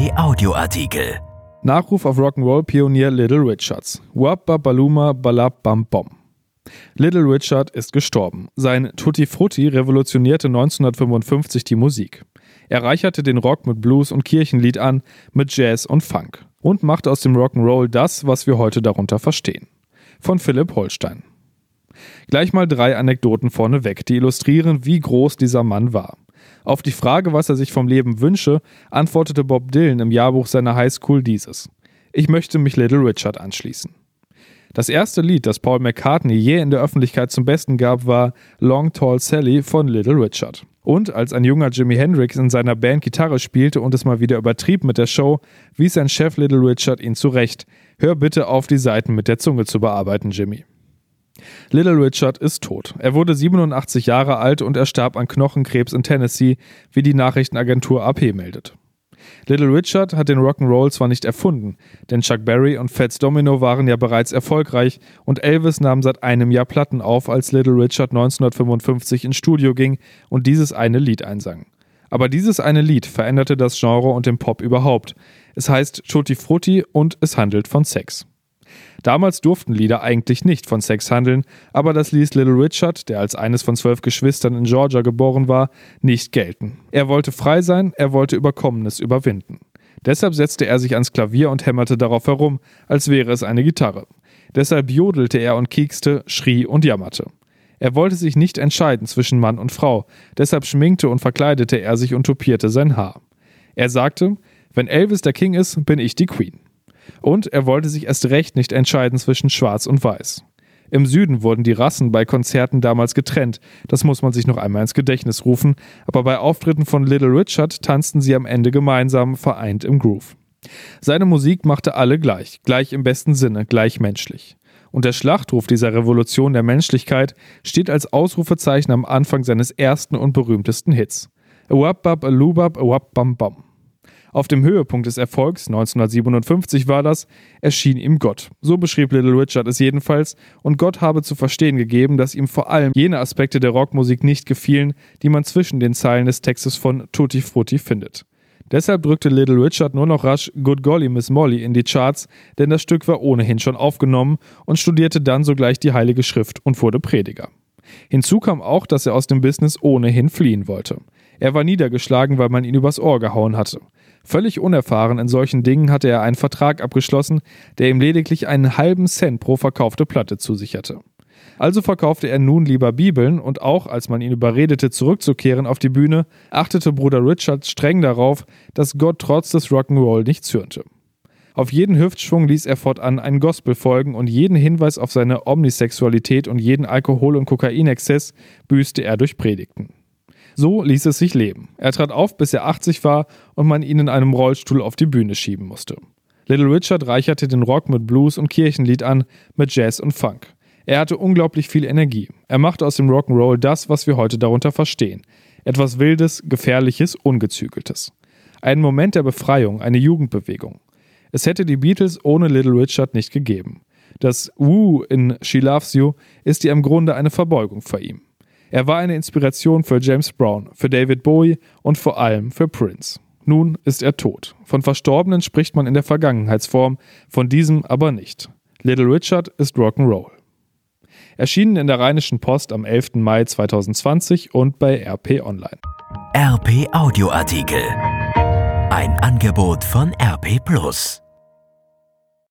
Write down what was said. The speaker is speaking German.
RP Audioartikel. Nachruf auf Rock'n'Roll-Pionier Little Richards. Wabba Baluma Balab Bam Bom. Little Richard ist gestorben. Sein Tutti Frutti revolutionierte 1955 die Musik. Er reicherte den Rock mit Blues und Kirchenlied an, mit Jazz und Funk und machte aus dem Rock'n'Roll das, was wir heute darunter verstehen. Von Philipp Holstein. Gleich mal drei Anekdoten vorneweg, die illustrieren, wie groß dieser Mann war. Auf die Frage, was er sich vom Leben wünsche, antwortete Bob Dylan im Jahrbuch seiner Highschool dieses. Ich möchte mich Little Richard anschließen. Das erste Lied, das Paul McCartney je in der Öffentlichkeit zum Besten gab, war Long Tall Sally von Little Richard. Und als ein junger Jimi Hendrix in seiner Band Gitarre spielte und es mal wieder übertrieb mit der Show, wies sein Chef Little Richard ihn zurecht. Hör bitte auf, die Seiten mit der Zunge zu bearbeiten, Jimmy. Little Richard ist tot. Er wurde 87 Jahre alt und er starb an Knochenkrebs in Tennessee, wie die Nachrichtenagentur AP meldet. Little Richard hat den Rock'n'Roll zwar nicht erfunden, denn Chuck Berry und Fats Domino waren ja bereits erfolgreich und Elvis nahm seit einem Jahr Platten auf, als Little Richard 1955 ins Studio ging und dieses eine Lied einsang. Aber dieses eine Lied veränderte das Genre und den Pop überhaupt. Es heißt Tutti Frutti und es handelt von Sex. Damals durften Lieder eigentlich nicht von Sex handeln, aber das ließ Little Richard, der als eines von zwölf Geschwistern in Georgia geboren war, nicht gelten. Er wollte frei sein, er wollte Überkommenes überwinden. Deshalb setzte er sich ans Klavier und hämmerte darauf herum, als wäre es eine Gitarre. Deshalb jodelte er und kiekste, schrie und jammerte. Er wollte sich nicht entscheiden zwischen Mann und Frau, deshalb schminkte und verkleidete er sich und topierte sein Haar. Er sagte, wenn Elvis der King ist, bin ich die Queen. Und er wollte sich erst recht nicht entscheiden zwischen Schwarz und Weiß. Im Süden wurden die Rassen bei Konzerten damals getrennt, das muss man sich noch einmal ins Gedächtnis rufen, aber bei Auftritten von Little Richard tanzten sie am Ende gemeinsam, vereint im Groove. Seine Musik machte alle gleich, gleich im besten Sinne, gleich menschlich. Und der Schlachtruf dieser Revolution der Menschlichkeit steht als Ausrufezeichen am Anfang seines ersten und berühmtesten Hits. A wap bab a lubab a wap bam bam. Auf dem Höhepunkt des Erfolgs, 1957 war das, erschien ihm Gott. So beschrieb Little Richard es jedenfalls, und Gott habe zu verstehen gegeben, dass ihm vor allem jene Aspekte der Rockmusik nicht gefielen, die man zwischen den Zeilen des Textes von Tutti Frutti findet. Deshalb drückte Little Richard nur noch rasch Good Golly Miss Molly in die Charts, denn das Stück war ohnehin schon aufgenommen und studierte dann sogleich die Heilige Schrift und wurde Prediger. Hinzu kam auch, dass er aus dem Business ohnehin fliehen wollte. Er war niedergeschlagen, weil man ihn übers Ohr gehauen hatte. Völlig unerfahren in solchen Dingen hatte er einen Vertrag abgeschlossen, der ihm lediglich einen halben Cent pro verkaufte Platte zusicherte. Also verkaufte er nun lieber Bibeln und auch als man ihn überredete, zurückzukehren auf die Bühne, achtete Bruder Richard streng darauf, dass Gott trotz des Rock'n'Roll nicht zürnte. Auf jeden Hüftschwung ließ er fortan einen Gospel folgen und jeden Hinweis auf seine Omnisexualität und jeden Alkohol- und Kokainexzess büßte er durch Predigten. So ließ es sich leben. Er trat auf, bis er 80 war und man ihn in einem Rollstuhl auf die Bühne schieben musste. Little Richard reicherte den Rock mit Blues und Kirchenlied an, mit Jazz und Funk. Er hatte unglaublich viel Energie. Er machte aus dem Rock'n'Roll das, was wir heute darunter verstehen. Etwas Wildes, Gefährliches, Ungezügeltes. Ein Moment der Befreiung, eine Jugendbewegung. Es hätte die Beatles ohne Little Richard nicht gegeben. Das Woo in She Loves You ist ja im Grunde eine Verbeugung vor ihm. Er war eine Inspiration für James Brown, für David Bowie und vor allem für Prince. Nun ist er tot. Von Verstorbenen spricht man in der Vergangenheitsform, von diesem aber nicht. Little Richard ist Rock'n'Roll. Erschienen in der Rheinischen Post am 11. Mai 2020 und bei RP Online. RP Audioartikel. Ein Angebot von RP Plus.